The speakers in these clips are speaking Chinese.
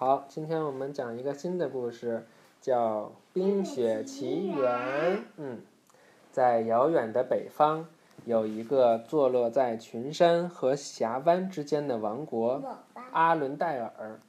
好，今天我们讲一个新的故事，叫《冰雪奇缘》。嗯，在遥远的北方，有一个坐落在群山和峡湾之间的王国——阿伦戴尔。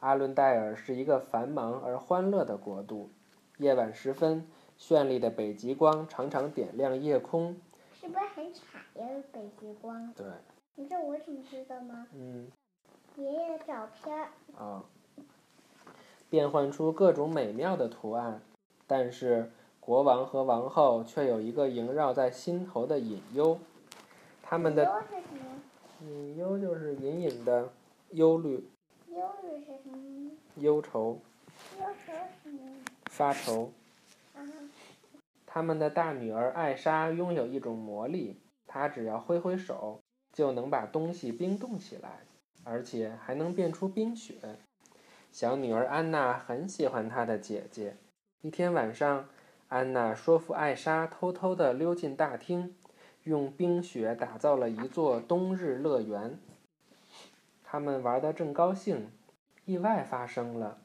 阿伦戴尔是一个繁忙而欢乐的国度。夜晚时分，绚丽的北极光常常点亮夜空。是不是很惨呀？北极光。对。你知道我怎么知道吗？嗯。爷爷的照片。啊。变换出各种美妙的图案，但是国王和王后却有一个萦绕在心头的隐忧。他们的隐忧就是隐隐的忧虑。忧虑是什么？忧愁。忧愁什么？发愁。他们的大女儿艾莎拥有一种魔力，她只要挥挥手，就能把东西冰冻起来，而且还能变出冰雪。小女儿安娜很喜欢她的姐姐。一天晚上，安娜说服艾莎偷偷地溜进大厅，用冰雪打造了一座冬日乐园。他们玩得正高兴，意外发生了。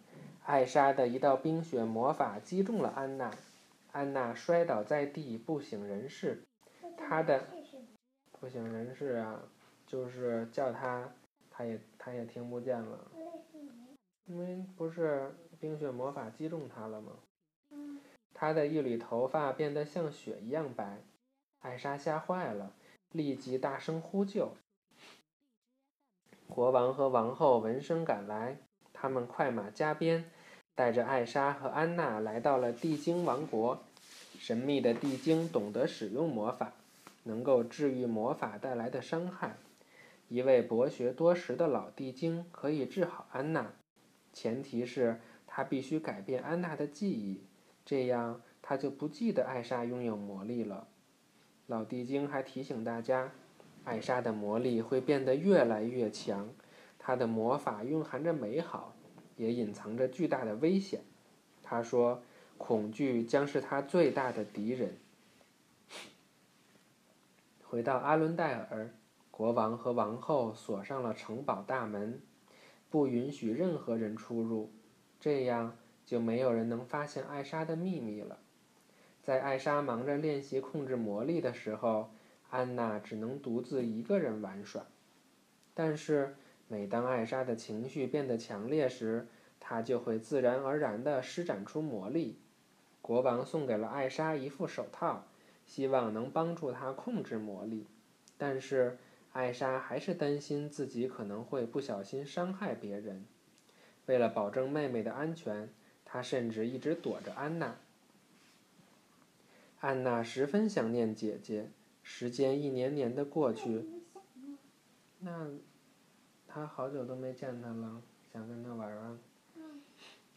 艾莎的一道冰雪魔法击中了安娜，安娜摔倒在地，不省人事。她的不省人事啊，就是叫她，她也他也听不见了。因为不是冰雪魔法击中他了吗？他的一缕头发变得像雪一样白，艾莎吓坏了，立即大声呼救。国王和王后闻声赶来，他们快马加鞭，带着艾莎和安娜来到了地精王国。神秘的地精懂得使用魔法，能够治愈魔法带来的伤害。一位博学多识的老地精可以治好安娜。前提是他必须改变安娜的记忆，这样他就不记得艾莎拥有魔力了。老地精还提醒大家，艾莎的魔力会变得越来越强，她的魔法蕴含着美好，也隐藏着巨大的危险。他说：“恐惧将是他最大的敌人。”回到阿伦戴尔，国王和王后锁上了城堡大门。不允许任何人出入，这样就没有人能发现艾莎的秘密了。在艾莎忙着练习控制魔力的时候，安娜只能独自一个人玩耍。但是，每当艾莎的情绪变得强烈时，她就会自然而然地施展出魔力。国王送给了艾莎一副手套，希望能帮助她控制魔力。但是，艾莎还是担心自己可能会不小心伤害别人。为了保证妹妹的安全，她甚至一直躲着安娜。安娜十分想念姐姐。时间一年年的过去，那她好久都没见她了，想跟她玩啊。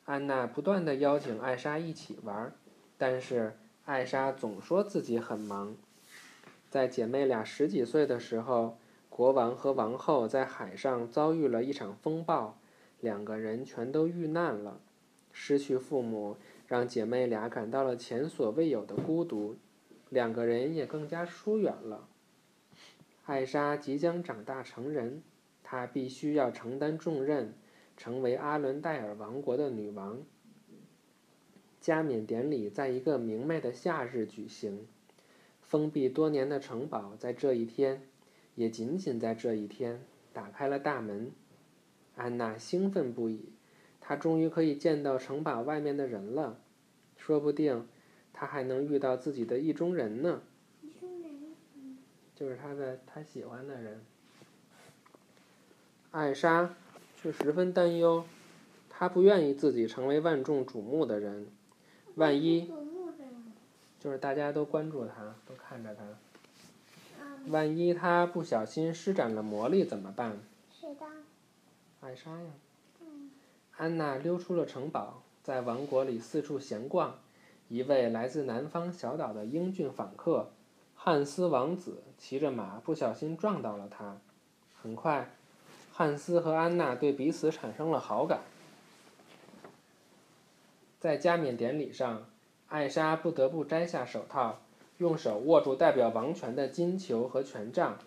安娜不断的邀请艾莎一起玩，但是艾莎总说自己很忙。在姐妹俩十几岁的时候。国王和王后在海上遭遇了一场风暴，两个人全都遇难了。失去父母，让姐妹俩感到了前所未有的孤独，两个人也更加疏远了。艾莎即将长大成人，她必须要承担重任，成为阿伦戴尔王国的女王。加冕典礼在一个明媚的夏日举行，封闭多年的城堡在这一天。也仅仅在这一天打开了大门，安娜兴奋不已，她终于可以见到城堡外面的人了，说不定她还能遇到自己的意中人呢。意中人，就是她的她喜欢的人。艾莎却十分担忧，她不愿意自己成为万众瞩目的人，万一就是大家都关注她，都看着她。万一他不小心施展了魔力怎么办？谁的？艾莎呀。安娜溜出了城堡，在王国里四处闲逛。一位来自南方小岛的英俊访客，汉斯王子骑着马不小心撞到了她。很快，汉斯和安娜对彼此产生了好感。在加冕典礼上，艾莎不得不摘下手套。用手握住代表王权的金球和权杖，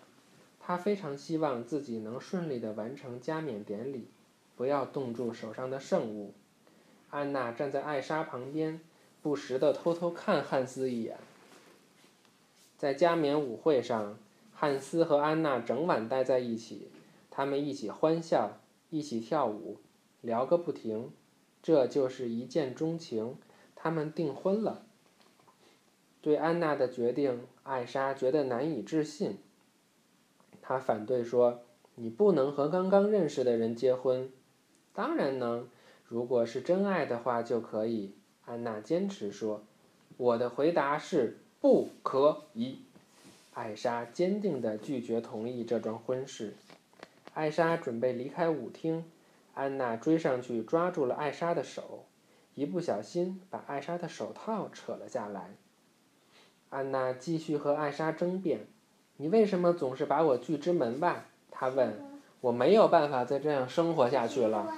他非常希望自己能顺利地完成加冕典礼。不要冻住手上的圣物。安娜站在艾莎旁边，不时地偷偷看汉斯一眼。在加冕舞会上，汉斯和安娜整晚待在一起，他们一起欢笑，一起跳舞，聊个不停。这就是一见钟情，他们订婚了。对安娜的决定，艾莎觉得难以置信。她反对说：“你不能和刚刚认识的人结婚。”“当然能，如果是真爱的话就可以。”安娜坚持说。“我的回答是不可以。”艾莎坚定地拒绝同意这桩婚事。艾莎准备离开舞厅，安娜追上去抓住了艾莎的手，一不小心把艾莎的手套扯了下来。安娜继续和艾莎争辩：“你为什么总是把我拒之门外？”她问。“我没有办法再这样生活下去了。”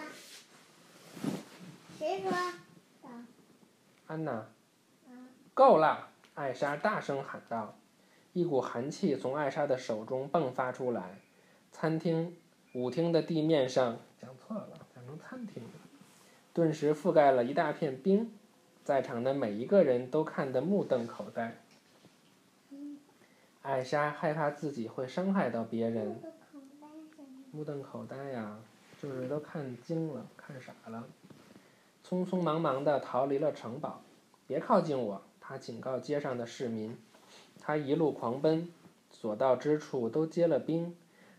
谁说？安娜。够了！艾莎大声喊道。一股寒气从艾莎的手中迸发出来。餐厅、舞厅的地面上，讲错了，讲成餐厅了，顿时覆盖了一大片冰。在场的每一个人都看得目瞪口呆。艾莎害怕自己会伤害到别人，目瞪口呆呀，就是都看惊了，看傻了，匆匆忙忙地逃离了城堡。别靠近我！他警告街上的市民。他一路狂奔，所到之处都结了冰。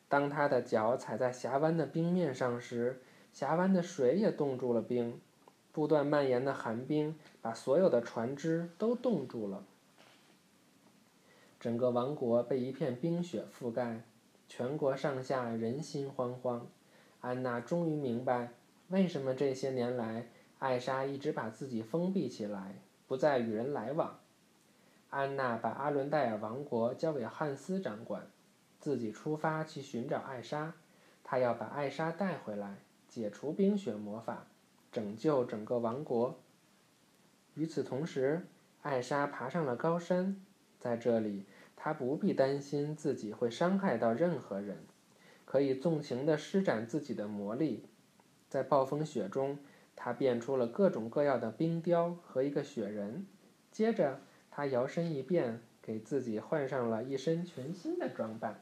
当他的脚踩在峡湾的冰面上时，峡湾的水也冻住了冰。不断蔓延的寒冰把所有的船只都冻住了。整个王国被一片冰雪覆盖，全国上下人心惶惶。安娜终于明白，为什么这些年来艾莎一直把自己封闭起来，不再与人来往。安娜把阿伦戴尔王国交给汉斯掌管，自己出发去寻找艾莎。她要把艾莎带回来，解除冰雪魔法，拯救整个王国。与此同时，艾莎爬上了高山，在这里。他不必担心自己会伤害到任何人，可以纵情地施展自己的魔力。在暴风雪中，他变出了各种各样的冰雕和一个雪人。接着，他摇身一变，给自己换上了一身全新的装扮。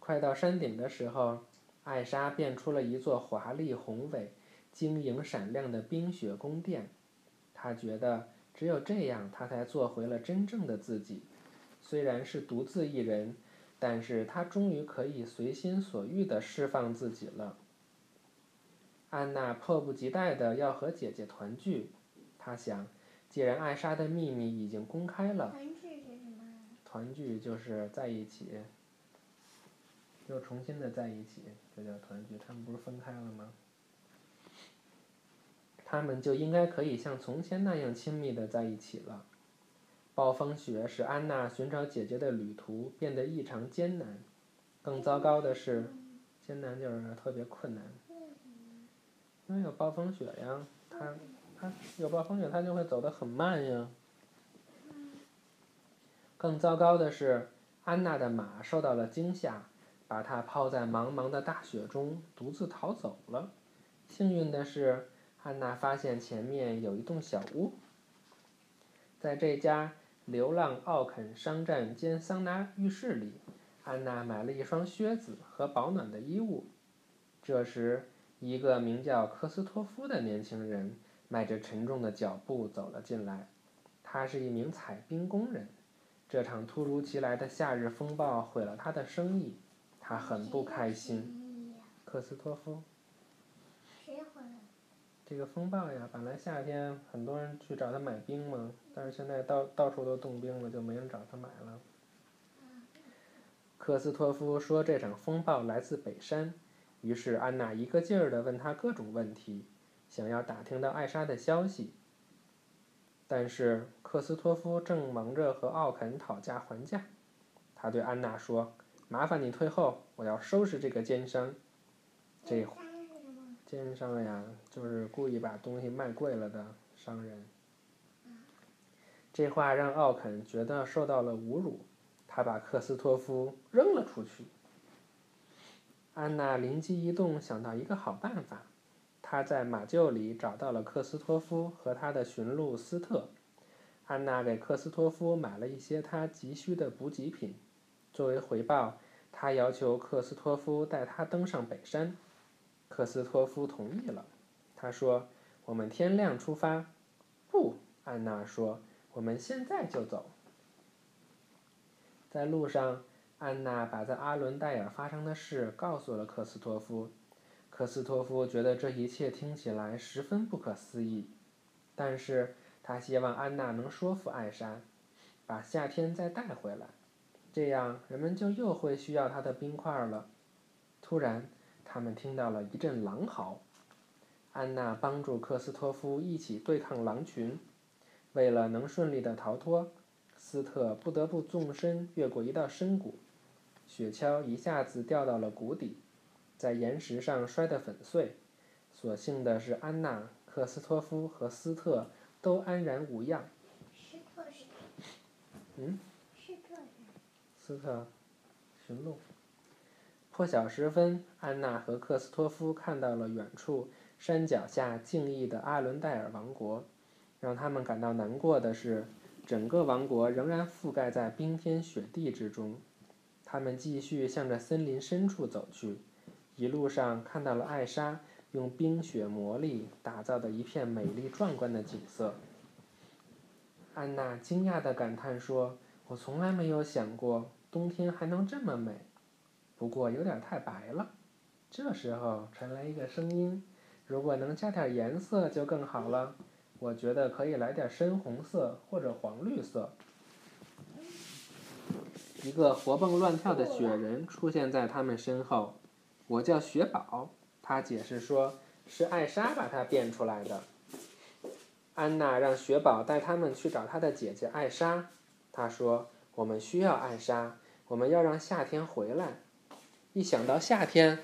快到山顶的时候，艾莎变出了一座华丽宏伟、晶莹闪亮的冰雪宫殿。他觉得。只有这样，他才做回了真正的自己。虽然是独自一人，但是他终于可以随心所欲地释放自己了。安娜迫不及待地要和姐姐团聚。她想，既然艾莎的秘密已经公开了，团聚是什么？团聚就是在一起，又重新的在一起，这叫团聚。他们不是分开了吗？他们就应该可以像从前那样亲密的在一起了。暴风雪使安娜寻找姐姐的旅途变得异常艰难。更糟糕的是，艰难就是特别困难。因为有暴风雪呀，他他有暴风雪，他就会走得很慢呀。更糟糕的是，安娜的马受到了惊吓，把她抛在茫茫的大雪中，独自逃走了。幸运的是。安娜发现前面有一栋小屋，在这家流浪奥肯商站兼桑拿浴室里，安娜买了一双靴子和保暖的衣物。这时，一个名叫科斯托夫的年轻人迈着沉重的脚步走了进来。他是一名采冰工人。这场突如其来的夏日风暴毁了他的生意，他很不开心。科斯托夫。这个风暴呀，本来夏天很多人去找他买冰嘛，但是现在到到处都冻冰了，就没人找他买了。克斯托夫说这场风暴来自北山，于是安娜一个劲儿地问他各种问题，想要打听到艾莎的消息。但是克斯托夫正忙着和奥肯讨价还价，他对安娜说：“麻烦你退后，我要收拾这个奸商。”这。奸商呀，就是故意把东西卖贵了的商人。这话让奥肯觉得受到了侮辱，他把克斯托夫扔了出去。安娜灵机一动，想到一个好办法。她在马厩里找到了克斯托夫和他的驯鹿斯特。安娜给克斯托夫买了一些他急需的补给品。作为回报，她要求克斯托夫带她登上北山。克斯托夫同意了。他说：“我们天亮出发。”不，安娜说：“我们现在就走。”在路上。安娜把在阿伦戴尔发生的事告诉了克斯托夫，克斯托夫觉得这一切听起来十分不可思议，但是他希望安娜能说服艾莎，把夏天再带回来，这样人们就又会需要他的冰块了。突然，他们听到了一阵狼嚎，安娜帮助克斯托夫一起对抗狼群，为了能顺利的逃脱，斯特不得不纵身越过一道深谷。雪橇一下子掉到了谷底，在岩石上摔得粉碎。所幸的是，安娜、克斯托夫和斯特都安然无恙。斯特是？嗯？斯特是？斯特，驯鹿。破晓时分，安娜和克斯托夫看到了远处山脚下静谧的阿伦戴尔王国。让他们感到难过的是，整个王国仍然覆盖在冰天雪地之中。他们继续向着森林深处走去，一路上看到了艾莎用冰雪魔力打造的一片美丽壮观的景色。安娜惊讶地感叹说：“我从来没有想过冬天还能这么美，不过有点太白了。”这时候传来一个声音：“如果能加点颜色就更好了，我觉得可以来点深红色或者黄绿色。”一个活蹦乱跳的雪人出现在他们身后。我叫雪宝，他解释说，是艾莎把他变出来的。安娜让雪宝带他们去找他的姐姐艾莎。他说：“我们需要艾莎，我们要让夏天回来。”一想到夏天，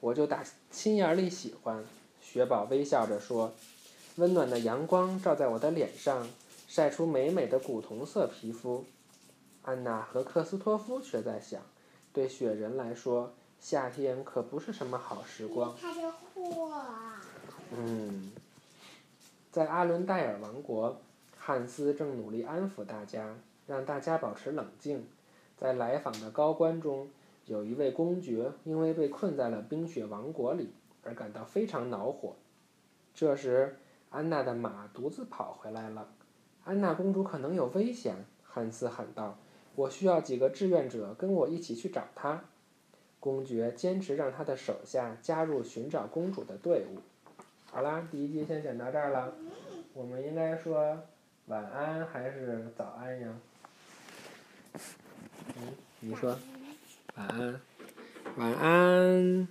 我就打心眼里喜欢。雪宝微笑着说：“温暖的阳光照在我的脸上，晒出美美的古铜色皮肤。”安娜和克斯托夫却在想，对雪人来说，夏天可不是什么好时光。嗯，在阿伦戴尔王国，汉斯正努力安抚大家，让大家保持冷静。在来访的高官中，有一位公爵因为被困在了冰雪王国里而感到非常恼火。这时，安娜的马独自跑回来了。安娜公主可能有危险，汉斯喊道。我需要几个志愿者跟我一起去找她。公爵坚持让他的手下加入寻找公主的队伍。好啦，第一集先讲到这儿了。我们应该说晚安还是早安呀？嗯，你说。晚安。晚安。